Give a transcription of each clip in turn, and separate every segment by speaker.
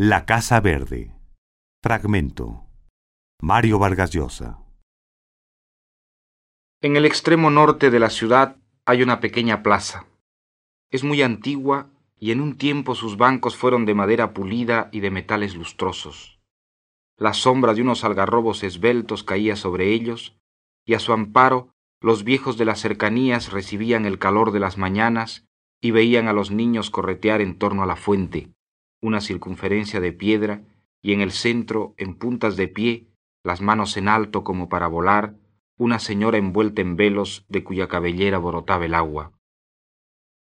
Speaker 1: La Casa Verde. Fragmento. Mario Vargas Llosa.
Speaker 2: En el extremo norte de la ciudad hay una pequeña plaza. Es muy antigua y en un tiempo sus bancos fueron de madera pulida y de metales lustrosos. La sombra de unos algarrobos esbeltos caía sobre ellos, y a su amparo los viejos de las cercanías recibían el calor de las mañanas y veían a los niños corretear en torno a la fuente, una circunferencia de piedra, y en el centro, en puntas de pie, las manos en alto como para volar, una señora envuelta en velos de cuya cabellera borotaba el agua.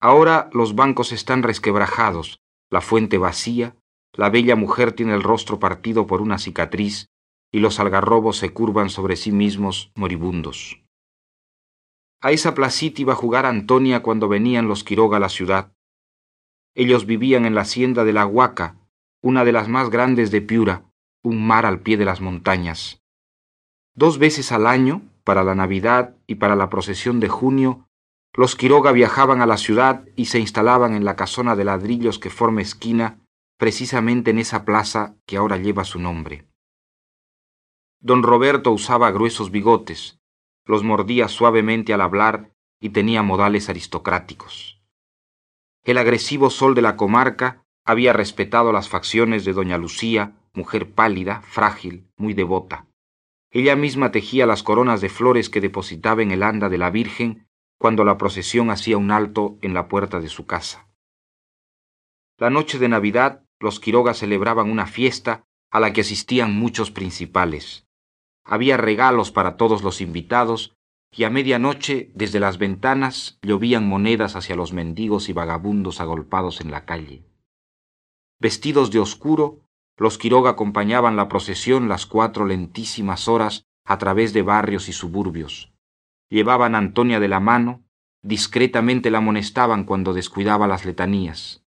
Speaker 2: Ahora los bancos están resquebrajados, la fuente vacía, la bella mujer tiene el rostro partido por una cicatriz, y los algarrobos se curvan sobre sí mismos moribundos. A esa placita iba a jugar Antonia cuando venían los Quiroga a la ciudad. Ellos vivían en la hacienda de la Huaca, una de las más grandes de Piura, un mar al pie de las montañas. Dos veces al año, para la Navidad y para la procesión de junio, los Quiroga viajaban a la ciudad y se instalaban en la casona de ladrillos que forma esquina precisamente en esa plaza que ahora lleva su nombre. Don Roberto usaba gruesos bigotes, los mordía suavemente al hablar y tenía modales aristocráticos. El agresivo sol de la comarca había respetado las facciones de doña Lucía, mujer pálida, frágil, muy devota. Ella misma tejía las coronas de flores que depositaba en el anda de la Virgen cuando la procesión hacía un alto en la puerta de su casa. La noche de Navidad los Quiroga celebraban una fiesta a la que asistían muchos principales. Había regalos para todos los invitados y a medianoche desde las ventanas llovían monedas hacia los mendigos y vagabundos agolpados en la calle. Vestidos de oscuro, los Quiroga acompañaban la procesión las cuatro lentísimas horas a través de barrios y suburbios. Llevaban a Antonia de la mano, discretamente la amonestaban cuando descuidaba las letanías.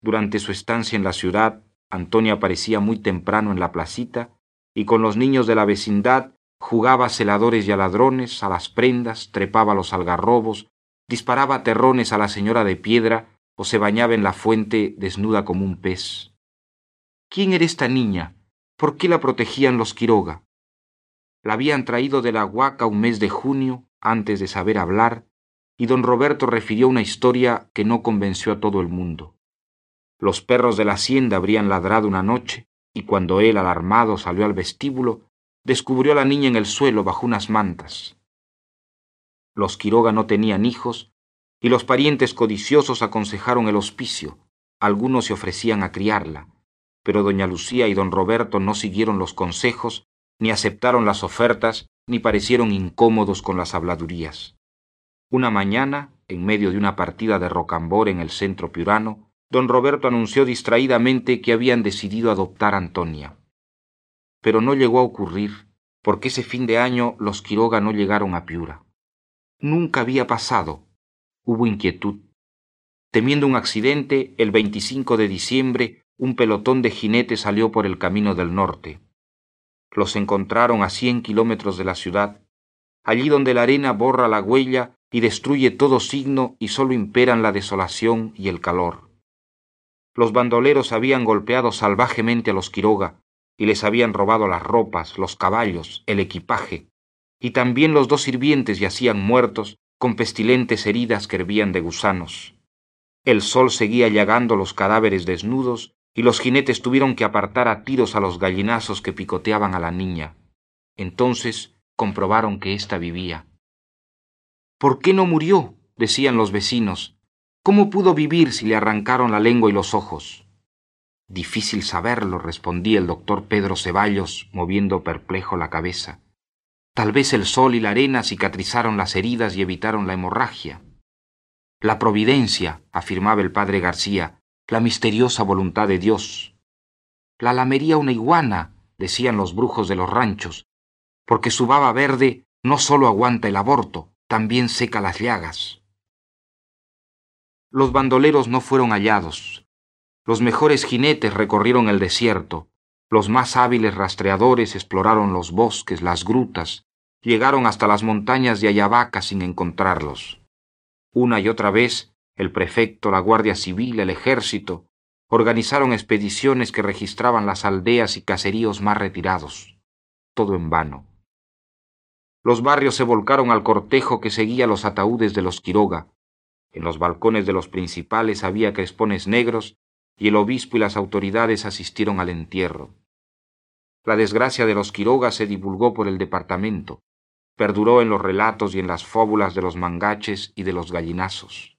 Speaker 2: Durante su estancia en la ciudad, Antonia aparecía muy temprano en la placita y con los niños de la vecindad jugaba a celadores y a ladrones, a las prendas, trepaba a los algarrobos, disparaba terrones a la señora de piedra o se bañaba en la fuente desnuda como un pez. ¿Quién era esta niña? ¿Por qué la protegían los Quiroga? La habían traído de la Huaca un mes de junio, antes de saber hablar, y don Roberto refirió una historia que no convenció a todo el mundo. Los perros de la hacienda habrían ladrado una noche, y cuando él, alarmado, salió al vestíbulo, descubrió a la niña en el suelo bajo unas mantas. Los Quiroga no tenían hijos, y los parientes codiciosos aconsejaron el hospicio. Algunos se ofrecían a criarla, pero doña Lucía y don Roberto no siguieron los consejos, ni aceptaron las ofertas, ni parecieron incómodos con las habladurías. Una mañana, en medio de una partida de rocambor en el centro piurano, don Roberto anunció distraídamente que habían decidido adoptar a Antonia. Pero no llegó a ocurrir, porque ese fin de año los Quiroga no llegaron a Piura. Nunca había pasado. Hubo inquietud. Temiendo un accidente, el 25 de diciembre un pelotón de jinetes salió por el camino del norte. Los encontraron a cien kilómetros de la ciudad, allí donde la arena borra la huella y destruye todo signo y sólo imperan la desolación y el calor. Los bandoleros habían golpeado salvajemente a los Quiroga y les habían robado las ropas, los caballos, el equipaje, y también los dos sirvientes yacían muertos con pestilentes heridas que hervían de gusanos. El sol seguía llagando los cadáveres desnudos y los jinetes tuvieron que apartar a tiros a los gallinazos que picoteaban a la niña. Entonces comprobaron que ésta vivía. ¿Por qué no murió? decían los vecinos, ¿Cómo pudo vivir si le arrancaron la lengua y los ojos? Difícil saberlo, respondía el doctor Pedro Ceballos, moviendo perplejo la cabeza. Tal vez el sol y la arena cicatrizaron las heridas y evitaron la hemorragia. La providencia, afirmaba el padre García, la misteriosa voluntad de Dios. La lamería una iguana, decían los brujos de los ranchos, porque su baba verde no sólo aguanta el aborto, también seca las llagas. Los bandoleros no fueron hallados. Los mejores jinetes recorrieron el desierto, los más hábiles rastreadores exploraron los bosques, las grutas, llegaron hasta las montañas de Ayabaca sin encontrarlos. Una y otra vez, el prefecto, la Guardia Civil, el ejército, organizaron expediciones que registraban las aldeas y caseríos más retirados. Todo en vano. Los barrios se volcaron al cortejo que seguía los ataúdes de los Quiroga. En los balcones de los principales había crespones negros y el obispo y las autoridades asistieron al entierro. La desgracia de los Quiroga se divulgó por el departamento, perduró en los relatos y en las fábulas de los mangaches y de los gallinazos.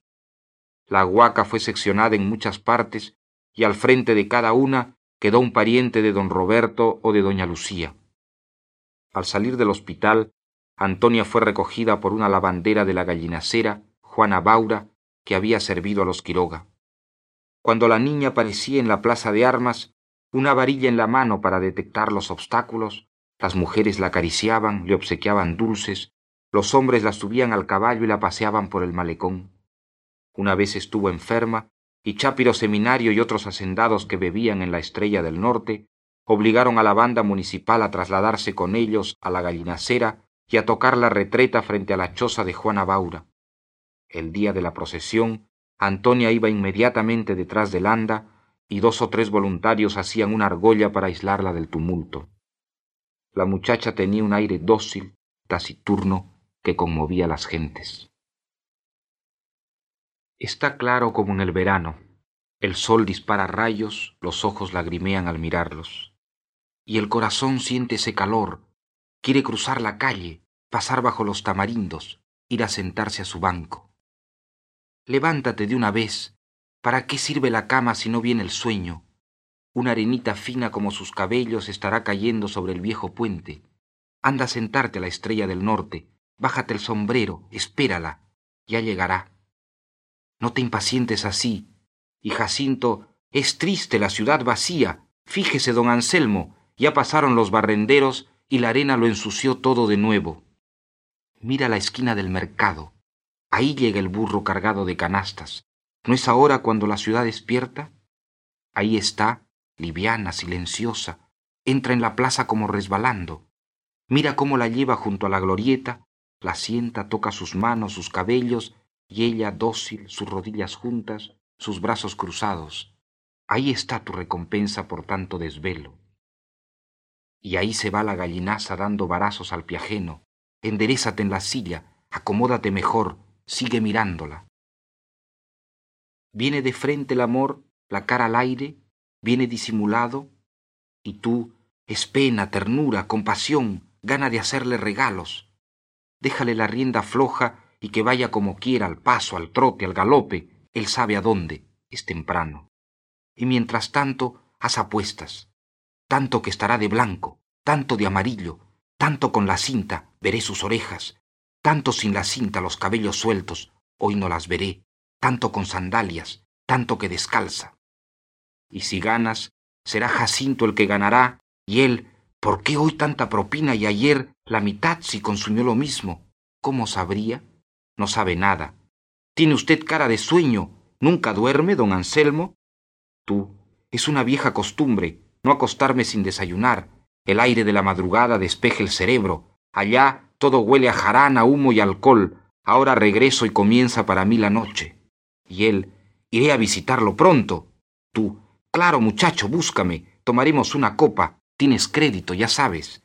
Speaker 2: La huaca fue seccionada en muchas partes y al frente de cada una quedó un pariente de don Roberto o de doña Lucía. Al salir del hospital, Antonia fue recogida por una lavandera de la gallinacera, Juana Baura, que había servido a los Quiroga. Cuando la niña aparecía en la plaza de armas, una varilla en la mano para detectar los obstáculos, las mujeres la acariciaban, le obsequiaban dulces, los hombres la subían al caballo y la paseaban por el malecón. Una vez estuvo enferma y Chápiro Seminario y otros hacendados que bebían en la Estrella del Norte obligaron a la banda municipal a trasladarse con ellos a la gallinacera y a tocar la retreta frente a la choza de Juana Baura. El día de la procesión, Antonia iba inmediatamente detrás del anda y dos o tres voluntarios hacían una argolla para aislarla del tumulto. La muchacha tenía un aire dócil, taciturno, que conmovía a las gentes. Está claro como en el verano. El sol dispara rayos, los ojos lagrimean al mirarlos. Y el corazón siente ese calor, quiere cruzar la calle, pasar bajo los tamarindos, ir a sentarse a su banco. Levántate de una vez. ¿Para qué sirve la cama si no viene el sueño? Una arenita fina como sus cabellos estará cayendo sobre el viejo puente. Anda a sentarte a la estrella del norte, bájate el sombrero, espérala, ya llegará. No te impacientes así. Y Jacinto, es triste la ciudad vacía. Fíjese, don Anselmo, ya pasaron los barrenderos y la arena lo ensució todo de nuevo. Mira la esquina del mercado. Ahí llega el burro cargado de canastas. ¿No es ahora cuando la ciudad despierta? Ahí está, liviana, silenciosa. Entra en la plaza como resbalando. Mira cómo la lleva junto a la glorieta, la sienta, toca sus manos, sus cabellos, y ella dócil, sus rodillas juntas, sus brazos cruzados. Ahí está tu recompensa por tanto desvelo. Y ahí se va la gallinaza dando varazos al piajeno. Enderezate en la silla, acomódate mejor, sigue mirándola. Viene de frente el amor, la cara al aire, viene disimulado, y tú, es pena, ternura, compasión, gana de hacerle regalos. Déjale la rienda floja y que vaya como quiera, al paso, al trote, al galope, él sabe a dónde, es temprano. Y mientras tanto, haz apuestas, tanto que estará de blanco, tanto de amarillo, tanto con la cinta, veré sus orejas, tanto sin la cinta los cabellos sueltos, hoy no las veré, tanto con sandalias, tanto que descalza. Y si ganas, será Jacinto el que ganará, y él, ¿por qué hoy tanta propina y ayer la mitad si consumió lo mismo? ¿Cómo sabría? No sabe nada. Tiene usted cara de sueño. ¿Nunca duerme, don Anselmo? Tú, es una vieja costumbre, no acostarme sin desayunar. El aire de la madrugada despeje el cerebro. Allá todo huele a jarana, humo y alcohol. Ahora regreso y comienza para mí la noche. Y él, iré a visitarlo pronto. Tú, claro, muchacho, búscame. Tomaremos una copa. Tienes crédito, ya sabes.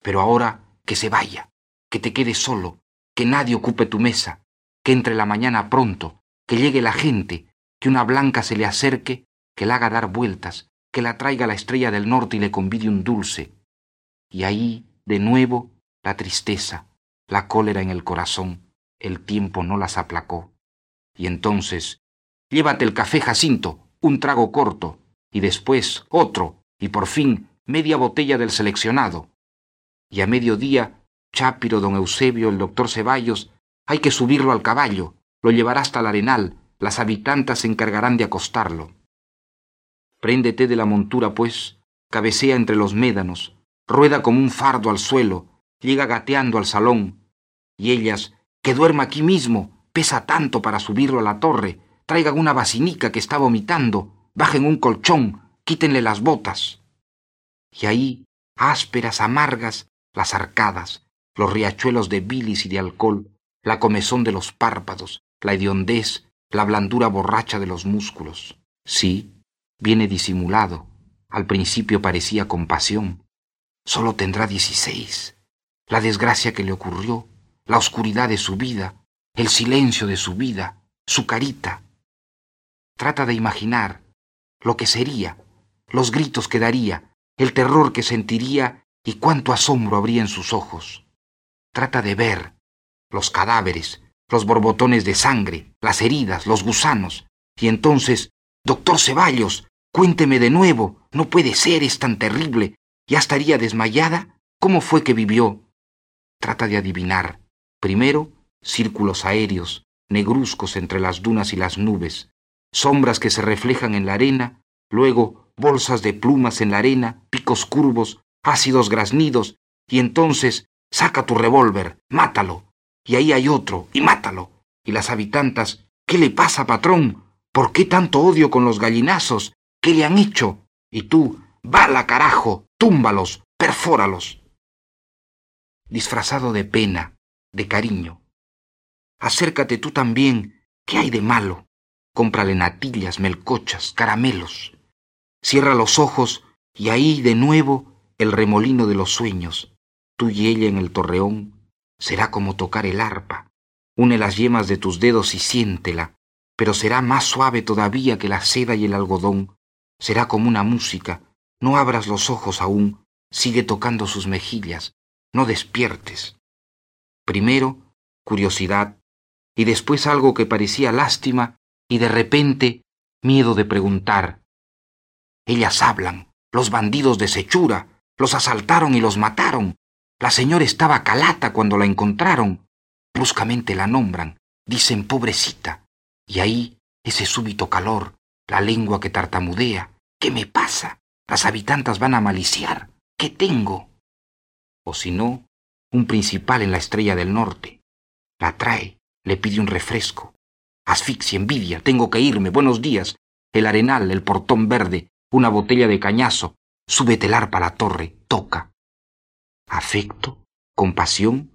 Speaker 2: Pero ahora que se vaya, que te quede solo, que nadie ocupe tu mesa, que entre la mañana pronto, que llegue la gente, que una blanca se le acerque, que la haga dar vueltas, que la traiga la estrella del norte y le convide un dulce. Y ahí, de nuevo, la tristeza, la cólera en el corazón, el tiempo no las aplacó. Y entonces, llévate el café, Jacinto, un trago corto, y después otro, y por fin media botella del seleccionado. Y a mediodía Chápiro, don Eusebio, el doctor Ceballos, hay que subirlo al caballo, lo llevará hasta el arenal, las habitantas se encargarán de acostarlo. Préndete de la montura, pues, cabecea entre los médanos, rueda como un fardo al suelo, llega gateando al salón, y ellas, que duerma aquí mismo, pesa tanto para subirlo a la torre, traigan una basinica que está vomitando, bajen un colchón, quítenle las botas. Y ahí, ásperas, amargas, las arcadas, los riachuelos de bilis y de alcohol, la comezón de los párpados, la hediondez, la blandura borracha de los músculos. Sí, Viene disimulado. Al principio parecía compasión. Solo tendrá dieciséis. La desgracia que le ocurrió, la oscuridad de su vida, el silencio de su vida, su carita. Trata de imaginar lo que sería, los gritos que daría, el terror que sentiría y cuánto asombro habría en sus ojos. Trata de ver los cadáveres, los borbotones de sangre, las heridas, los gusanos, y entonces, doctor Ceballos, cuénteme de nuevo, no puede ser, es tan terrible, ya estaría desmayada, ¿cómo fue que vivió? Trata de adivinar, primero, círculos aéreos, negruzcos entre las dunas y las nubes, sombras que se reflejan en la arena, luego bolsas de plumas en la arena, picos curvos, ácidos graznidos, y entonces saca tu revólver, mátalo, y ahí hay otro, y mátalo. Y las habitantas, ¿qué le pasa, patrón? ¿Por qué tanto odio con los gallinazos? ¿Qué le han hecho? Y tú, bala carajo, túmbalos, perfóralos. Disfrazado de pena, de cariño. Acércate tú también, ¿qué hay de malo? Cómprale natillas, melcochas, caramelos. Cierra los ojos y ahí de nuevo el remolino de los sueños. Tú y ella en el torreón será como tocar el arpa. Une las yemas de tus dedos y siéntela, pero será más suave todavía que la seda y el algodón. Será como una música. No abras los ojos aún. Sigue tocando sus mejillas. No despiertes. Primero, curiosidad, y después algo que parecía lástima y de repente miedo de preguntar. Ellas hablan, los bandidos de Sechura, los asaltaron y los mataron. La señora estaba calata cuando la encontraron. Bruscamente la nombran, dicen pobrecita. Y ahí ese súbito calor, la lengua que tartamudea. ¿Qué me pasa? Las habitantas van a maliciar. ¿Qué tengo? O si no, un principal en la estrella del norte. La trae, le pide un refresco. Asfixia, envidia, tengo que irme, buenos días. El arenal, el portón verde, una botella de cañazo. Súbete el arpa a la torre, toca. Afecto, compasión,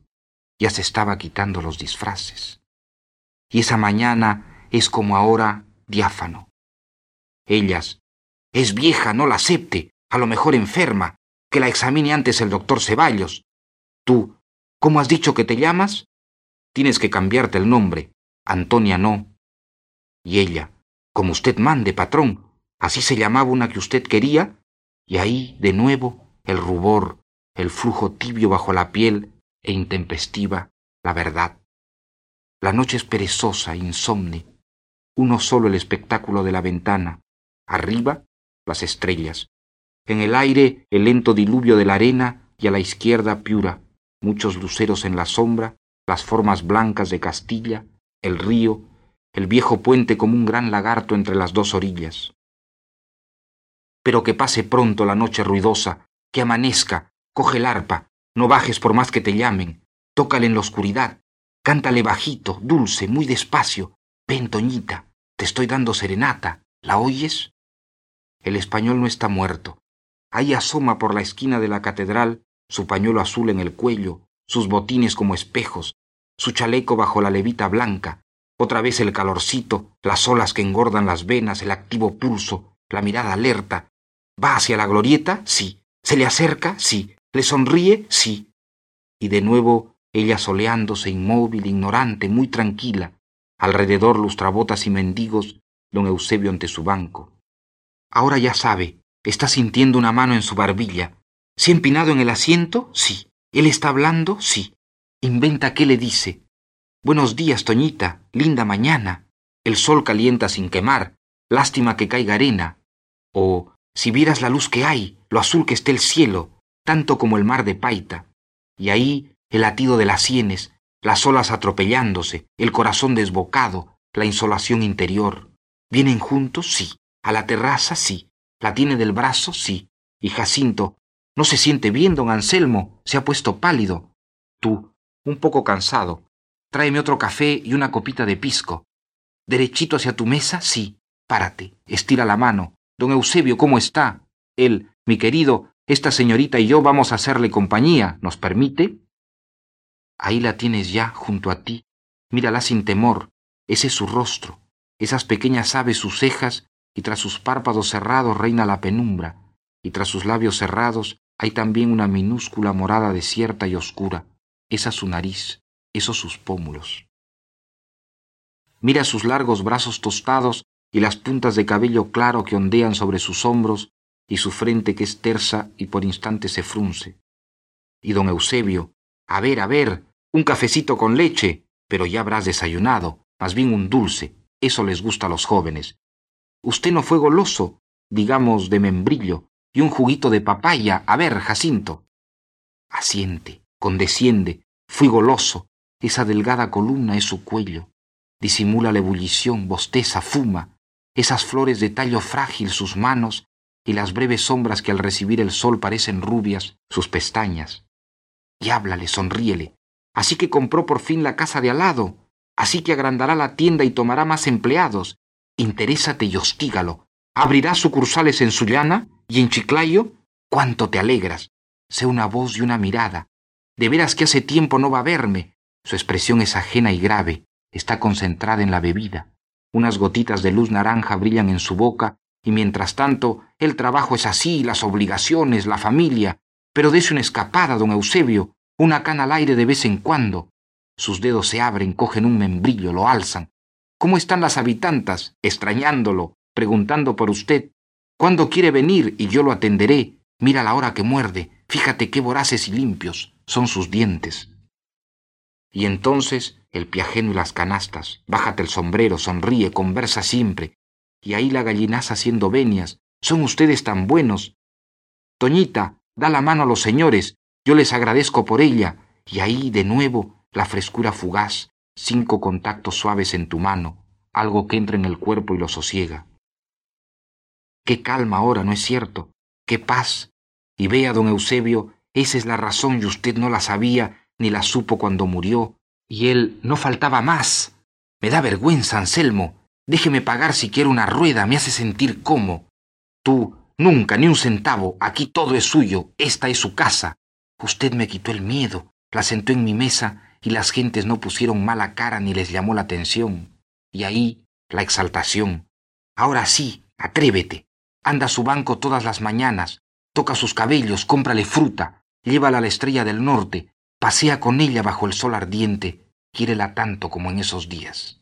Speaker 2: ya se estaba quitando los disfraces. Y esa mañana es como ahora diáfano. Ellas, es vieja, no la acepte, a lo mejor enferma, que la examine antes el doctor Ceballos. Tú, ¿cómo has dicho que te llamas? Tienes que cambiarte el nombre. Antonia no. Y ella, como usted mande, patrón, así se llamaba una que usted quería, y ahí, de nuevo, el rubor, el flujo tibio bajo la piel e intempestiva, la verdad. La noche es perezosa, insomne, uno solo el espectáculo de la ventana, arriba las estrellas, en el aire el lento diluvio de la arena y a la izquierda Piura, muchos luceros en la sombra, las formas blancas de Castilla, el río, el viejo puente como un gran lagarto entre las dos orillas. Pero que pase pronto la noche ruidosa, que amanezca, coge el arpa, no bajes por más que te llamen, tócale en la oscuridad, cántale bajito, dulce, muy despacio, ven, Toñita, te estoy dando serenata, ¿la oyes? El español no está muerto. Ahí asoma por la esquina de la catedral, su pañuelo azul en el cuello, sus botines como espejos, su chaleco bajo la levita blanca, otra vez el calorcito, las olas que engordan las venas, el activo pulso, la mirada alerta. ¿Va hacia la glorieta? Sí. ¿Se le acerca? Sí. ¿Le sonríe? Sí. Y de nuevo ella soleándose inmóvil, ignorante, muy tranquila, alrededor lustrabotas y mendigos, don Eusebio ante su banco. Ahora ya sabe, está sintiendo una mano en su barbilla. ¿Se ha empinado en el asiento? Sí. ¿Él está hablando? Sí. Inventa qué le dice. Buenos días, Toñita, linda mañana. El sol calienta sin quemar. Lástima que caiga arena. O, si vieras la luz que hay, lo azul que esté el cielo, tanto como el mar de Paita. Y ahí el latido de las sienes, las olas atropellándose, el corazón desbocado, la insolación interior. ¿Vienen juntos? Sí. A la terraza, sí. La tiene del brazo, sí. Y Jacinto, ¿no se siente bien, don Anselmo? Se ha puesto pálido. Tú, un poco cansado. Tráeme otro café y una copita de pisco. ¿Derechito hacia tu mesa? Sí. Párate, estira la mano. Don Eusebio, ¿cómo está? Él, mi querido, esta señorita y yo vamos a hacerle compañía. ¿Nos permite? Ahí la tienes ya, junto a ti. Mírala sin temor. Ese es su rostro. Esas pequeñas aves sus cejas y tras sus párpados cerrados reina la penumbra, y tras sus labios cerrados hay también una minúscula morada desierta y oscura, esa su nariz, esos sus pómulos. Mira sus largos brazos tostados y las puntas de cabello claro que ondean sobre sus hombros y su frente que es tersa y por instantes se frunce. Y don Eusebio, a ver, a ver, un cafecito con leche, pero ya habrás desayunado, más bien un dulce, eso les gusta a los jóvenes. Usted no fue goloso, digamos de membrillo, y un juguito de papaya, a ver, Jacinto. Asiente, condesciende, fui goloso, esa delgada columna es su cuello, disimula la ebullición, bosteza, fuma, esas flores de tallo frágil sus manos y las breves sombras que al recibir el sol parecen rubias sus pestañas. Y háblale, sonríele. Así que compró por fin la casa de al lado, así que agrandará la tienda y tomará más empleados. Interésate y hostígalo. Abrirá sucursales en Sullana y en Chiclayo. Cuánto te alegras. Sé una voz y una mirada. De veras que hace tiempo no va a verme. Su expresión es ajena y grave. Está concentrada en la bebida. Unas gotitas de luz naranja brillan en su boca y mientras tanto el trabajo es así, las obligaciones, la familia. Pero dése una escapada, don Eusebio, una cana al aire de vez en cuando. Sus dedos se abren, cogen un membrillo, lo alzan. ¿Cómo están las habitantas? extrañándolo, preguntando por usted. ¿Cuándo quiere venir? y yo lo atenderé. Mira la hora que muerde. Fíjate qué voraces y limpios son sus dientes. Y entonces el piajeno y las canastas. Bájate el sombrero, sonríe, conversa siempre. Y ahí la gallinaza haciendo venias. Son ustedes tan buenos. Toñita, da la mano a los señores. Yo les agradezco por ella. Y ahí, de nuevo, la frescura fugaz, cinco contactos suaves en tu mano, algo que entra en el cuerpo y lo sosiega. Qué calma ahora, ¿no es cierto? Qué paz. Y vea, don Eusebio, esa es la razón y usted no la sabía ni la supo cuando murió, y él no faltaba más. Me da vergüenza, Anselmo. Déjeme pagar siquiera una rueda, me hace sentir como. Tú, nunca, ni un centavo, aquí todo es suyo, esta es su casa. Usted me quitó el miedo, la sentó en mi mesa y las gentes no pusieron mala cara ni les llamó la atención. Y ahí la exaltación. Ahora sí, atrévete. Anda a su banco todas las mañanas, toca sus cabellos, cómprale fruta, llévala a la estrella del norte, Pasea con ella bajo el sol ardiente, quiérela tanto como en esos días.